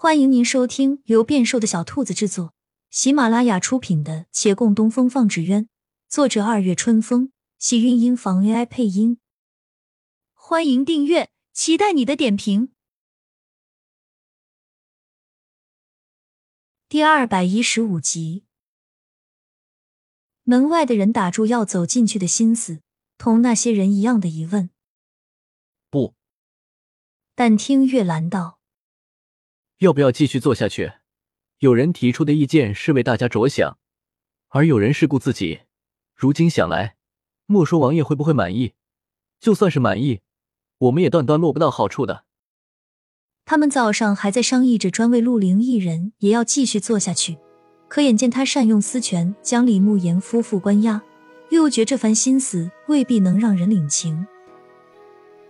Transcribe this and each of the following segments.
欢迎您收听由变瘦的小兔子制作、喜马拉雅出品的《且共东风放纸鸢》，作者二月春风，喜韵音房 AI 配音。欢迎订阅，期待你的点评。第二百一十五集，门外的人打住要走进去的心思，同那些人一样的疑问。不，但听月兰道。要不要继续做下去？有人提出的意见是为大家着想，而有人是顾自己。如今想来，莫说王爷会不会满意，就算是满意，我们也断断落不到好处的。他们早上还在商议着专为陆灵一人也要继续做下去，可眼见他善用私权将李慕言夫妇关押，又觉这番心思未必能让人领情。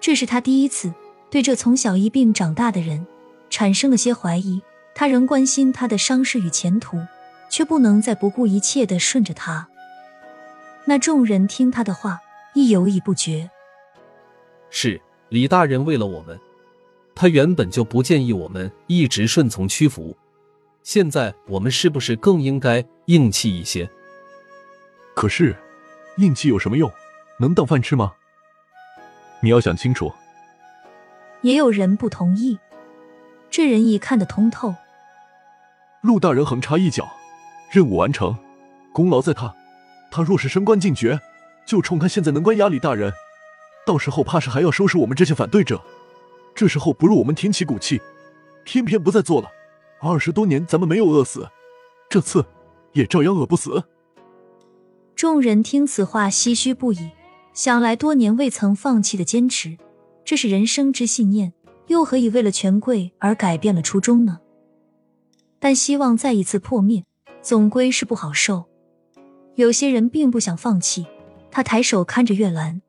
这是他第一次对这从小一病长大的人。产生了些怀疑，他仍关心他的伤势与前途，却不能再不顾一切的顺着他。那众人听他的话，亦犹豫不决。是李大人为了我们，他原本就不建议我们一直顺从屈服，现在我们是不是更应该硬气一些？可是，硬气有什么用？能当饭吃吗？你要想清楚。也有人不同意。这人已看得通透。陆大人横插一脚，任务完成，功劳在他。他若是升官进爵，就冲他现在能关押李大人，到时候怕是还要收拾我们这些反对者。这时候不入我们挺起骨气，偏偏不再做了。二十多年咱们没有饿死，这次也照样饿不死。众人听此话，唏嘘不已。想来多年未曾放弃的坚持，这是人生之信念。又何以为了权贵而改变了初衷呢？但希望再一次破灭，总归是不好受。有些人并不想放弃。他抬手看着月兰，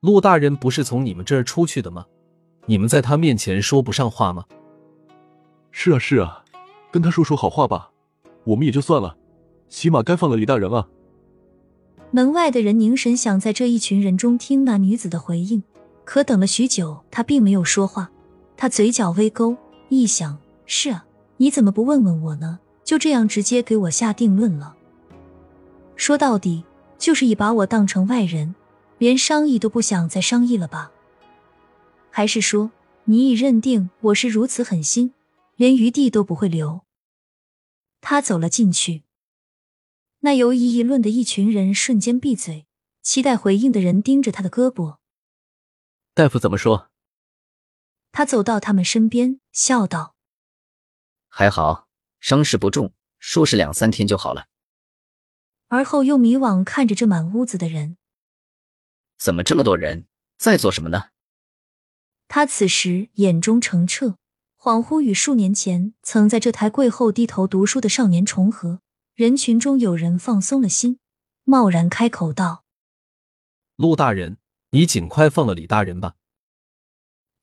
陆大人不是从你们这儿出去的吗？你们在他面前说不上话吗？是啊，是啊，跟他说说好话吧。我们也就算了，起码该放了李大人了。门外的人凝神想在这一群人中听那女子的回应。可等了许久，他并没有说话。他嘴角微勾，一想：是啊，你怎么不问问我呢？就这样直接给我下定论了。说到底，就是已把我当成外人，连商议都不想再商议了吧？还是说，你已认定我是如此狠心，连余地都不会留？他走了进去，那犹疑议论的一群人瞬间闭嘴，期待回应的人盯着他的胳膊。大夫怎么说？他走到他们身边，笑道：“还好，伤势不重，说是两三天就好了。”而后又迷惘看着这满屋子的人，怎么这么多人在做什么呢？他此时眼中澄澈，恍惚与数年前曾在这台柜后低头读书的少年重合。人群中有人放松了心，贸然开口道：“陆大人。”你尽快放了李大人吧。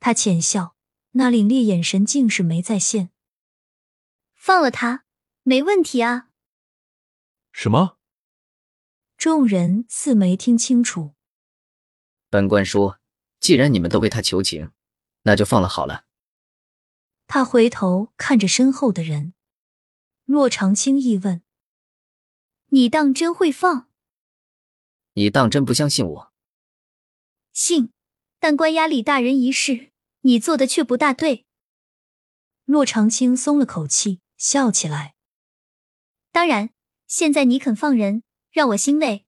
他浅笑，那凛冽眼神竟是没在线。放了他，没问题啊。什么？众人似没听清楚。本官说，既然你们都为他求情，那就放了好了。他回头看着身后的人，若长青一问：“你当真会放？你当真不相信我？”信，但关押李大人一事，你做的却不大对。洛长青松了口气，笑起来。当然，现在你肯放人，让我欣慰。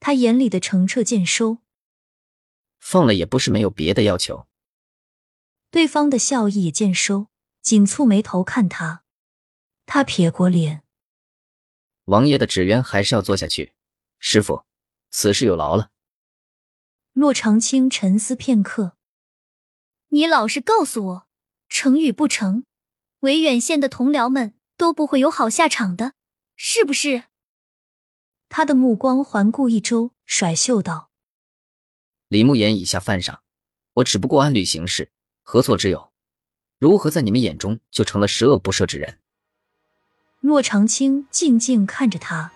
他眼里的澄澈渐收，放了也不是没有别的要求。对方的笑意也渐收，紧蹙眉头看他。他撇过脸，王爷的纸鸢还是要做下去。师傅，此事有劳了。洛长青沉思片刻，你老实告诉我，成与不成，维远县的同僚们都不会有好下场的，是不是？他的目光环顾一周，甩袖道：“李慕言以下犯上，我只不过按律行事，何错之有？如何在你们眼中就成了十恶不赦之人？”洛长青静静看着他，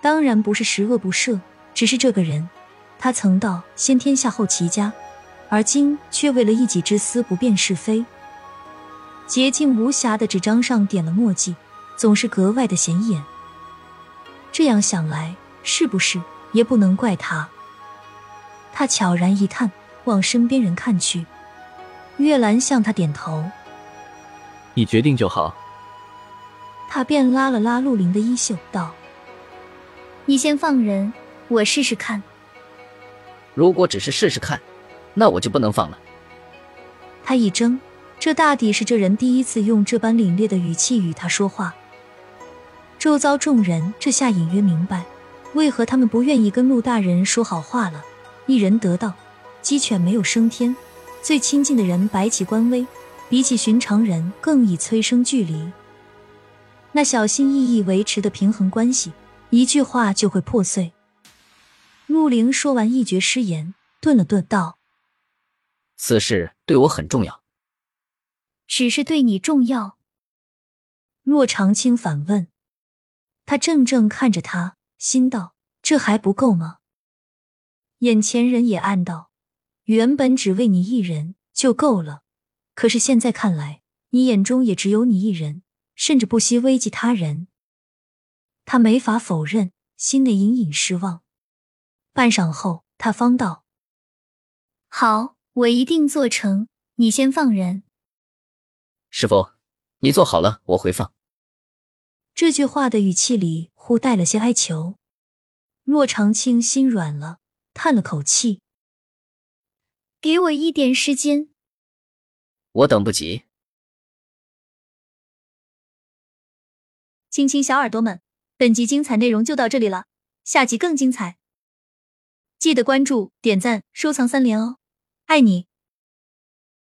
当然不是十恶不赦，只是这个人。他曾道先天下后齐家，而今却为了一己之私不辨是非。洁净无瑕的纸张上点了墨迹，总是格外的显眼。这样想来，是不是也不能怪他？他悄然一叹，往身边人看去。月兰向他点头，你决定就好。他便拉了拉陆林的衣袖，道：“你先放人，我试试看。如果只是试试看，那我就不能放了。”他一怔，这大抵是这人第一次用这般凛冽的语气与他说话。周遭众人这下隐约明白，为何他们不愿意跟陆大人说好话了。一人得道，鸡犬没有升天。最亲近的人摆起官威，比起寻常人更易催生距离。那小心翼翼维持的平衡关系，一句话就会破碎。陆凌说完一绝失言，顿了顿，道：“此事对我很重要。”只是对你重要？骆长青反问。他怔怔看着他，心道：这还不够吗？眼前人也暗道。原本只为你一人就够了，可是现在看来，你眼中也只有你一人，甚至不惜危及他人。他没法否认，心内隐隐失望。半晌后，他方道：“好，我一定做成。你先放人。”师傅，你做好了，我回放。这句话的语气里忽带了些哀求。骆长青心软了，叹了口气。给我一点时间，我等不及。亲亲小耳朵们，本集精彩内容就到这里了，下集更精彩，记得关注、点赞、收藏三连哦，爱你！